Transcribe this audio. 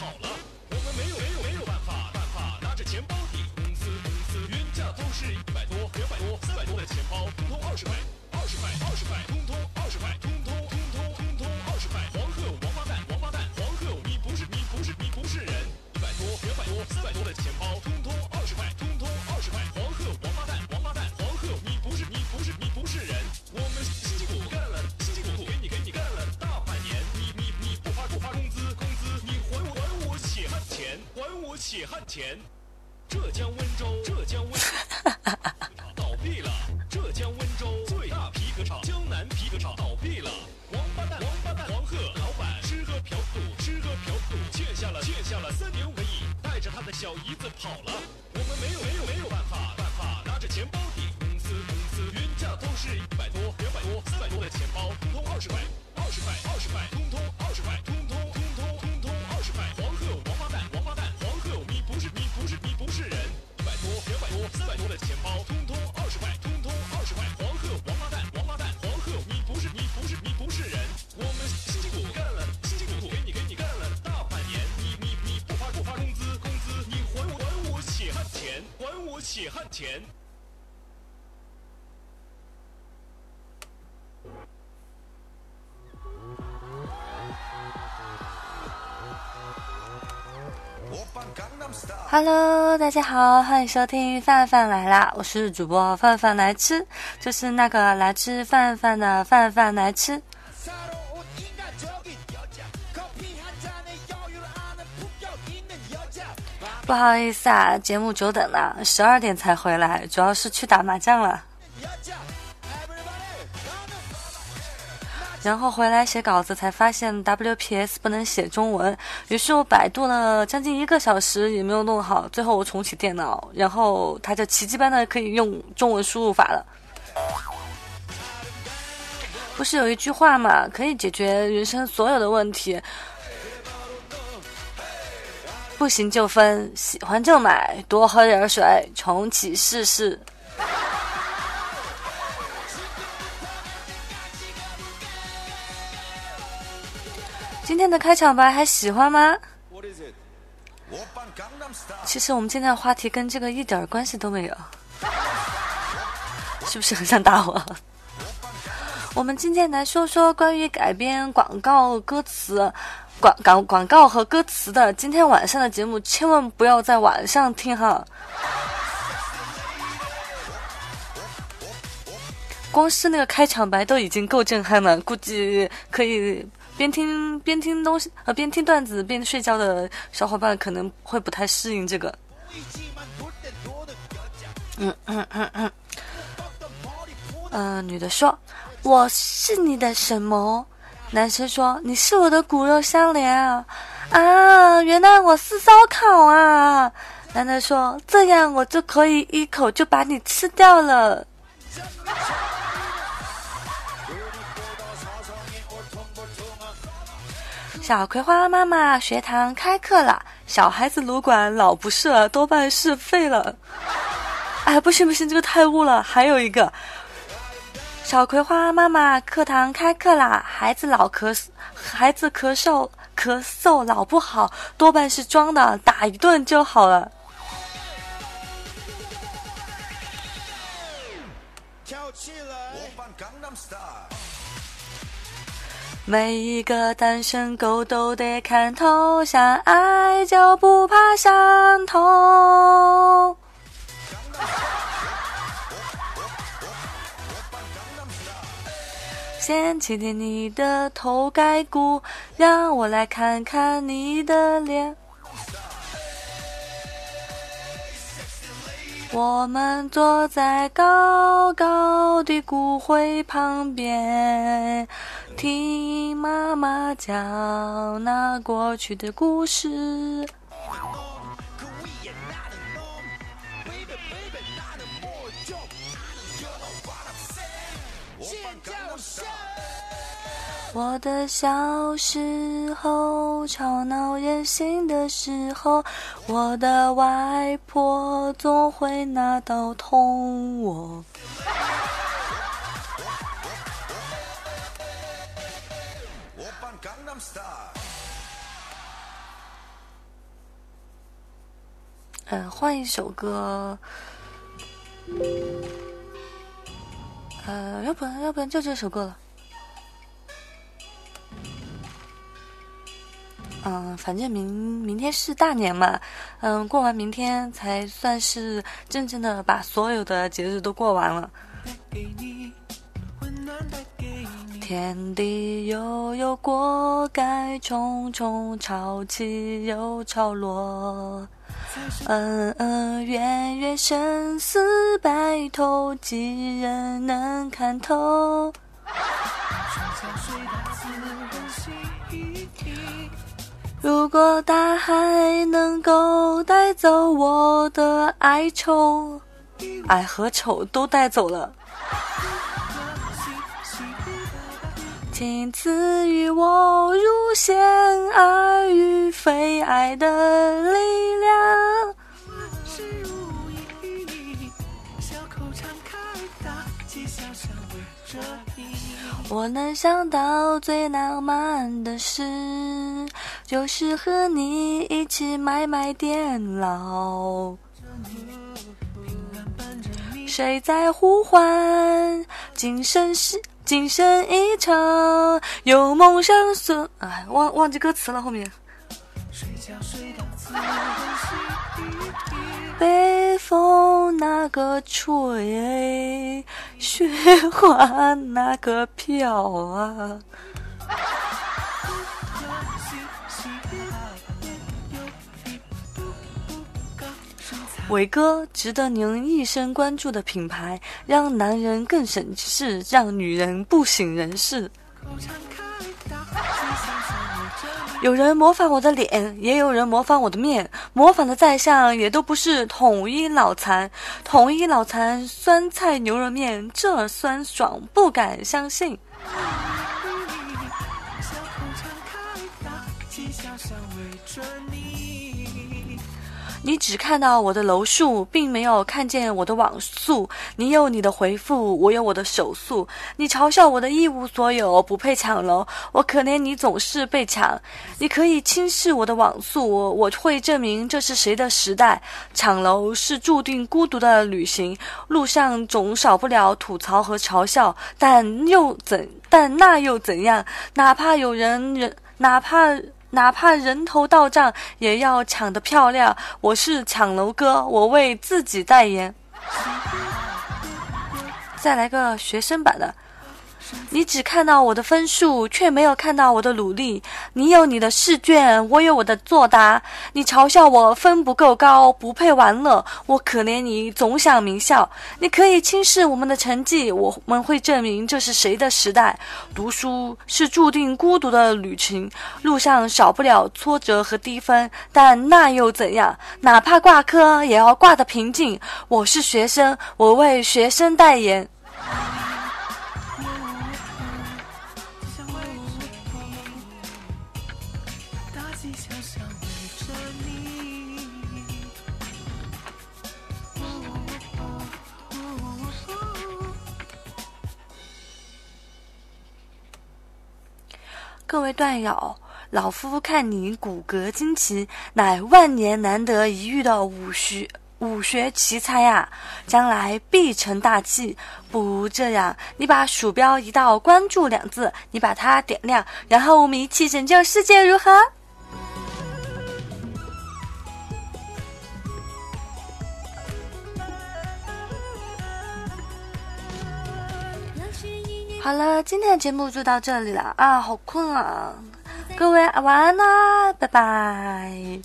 跑了，血汗钱。浙江温州，浙江温州倒闭了。浙江温州最大皮革厂江南皮革厂倒闭了。王八蛋，王八蛋，黄鹤老板吃喝嫖赌，吃喝嫖赌，欠下了欠下了三点五个亿，带着他的小姨子跑了。我们没有没有没有办法办法拿着钱包抵公司公司，原价都是一百多两百多三百多的钱包，通通二十块血汗钱。Hello，大家好，欢迎收听范范来啦，我是主播范范来吃，就是那个来吃饭饭的范范来吃。不好意思啊节目久等了十二点才回来主要是去打麻将了。然后回来写稿子才发现 wps 不能写中文于是我百度了将近一个小时也没有弄好最后我重启电脑然后它就奇迹般的可以用中文输入法了。不是有一句话吗可以解决人生所有的问题不行就分，喜欢就买，多喝点水，重启试试。今天的开场白还喜欢吗？其实我们今天的话题跟这个一点关系都没有，是不是很想打我？我们今天来说说关于改编广告歌词、广广广告和歌词的今天晚上的节目千万不要在晚上听哈。光是那个开场白都已经够震撼了估计可以边听边听东西呃边听段子边睡觉的小伙伴可能会不太适应这个。嗯嗯嗯嗯。嗯女的说我是你的什么？男生说：“你是我的骨肉相连啊！”啊，原来我是烧烤啊！男的说：“这样我就可以一口就把你吃掉了。”小葵花妈妈学堂开课了，小孩子撸管老不是，多半是废了。哎，不行不行，这个太污了。还有一个，小葵花妈妈课堂开课啦，孩子老咳嗽，孩子咳嗽咳嗽老不好，多半是装的，打一顿就好了。每一个单身狗都得看透，想爱就不怕伤痛。掀起点你的头盖骨，让我来看看你的脸。我们坐在高高的骨灰旁边，听妈妈讲那过去的故事。그 我的小时候吵闹任性的时候我的外婆总会拿刀捅我。嗯换一首歌。呃要不然要不然就这首歌了。嗯，反正明明天是大年嘛，嗯，过完明天才算是真正的把所有的节日都过完了。天地悠悠，过该重重，潮起又潮落。恩恩怨怨，生死白头，几人能看透？如果大海能够带走我的哀愁，爱和丑都带走了，请赐予我如仙爱与非爱的力量。我能想到最浪漫的事，就是和你一起买买电脑。谁在呼唤？今生是今生一场，有梦相随。哎，忘忘记歌词了，后面。北风那个吹，雪花那个飘啊。伟哥值得您一生关注的品牌，让男人更省事，让女人不省人事。有人模仿我的脸，也有人模仿我的面，模仿的再像，也都不是统一脑残。统一脑残酸菜牛肉面，这酸爽不敢相信。你。只看到我的楼数，并没有看见我的网速。你有你的回复，我有我的手速。你嘲笑我的一无所有，不配抢楼。我可怜你总是被抢。你可以轻视我的网速，我我会证明这是谁的时代。抢楼是注定孤独的旅行，路上总少不了吐槽和嘲笑，但又怎？但那又怎样？哪怕有人人，哪怕。哪怕人头到账，也要抢得漂亮。我是抢楼哥，我为自己代言。再来个学生版的。你只看到我的分数，却没有看到我的努力。你有你的试卷，我有我的作答。你嘲笑我分不够高，不配玩乐。我可怜你总想名校。你可以轻视我们的成绩，我们会证明这是谁的时代。读书是注定孤独的旅程，路上少不了挫折和低分，但那又怎样？哪怕挂科，也要挂得平静。我是学生，我为学生代言。各位段友，老夫看你骨骼惊奇，乃万年难得一遇的武学武学奇才呀，将来必成大器。不如这样，你把鼠标移到“关注”两字，你把它点亮，然后我们一起拯救世界，如何？好了，今天的节目就到这里了啊，好困啊！各位晚安啦，拜拜。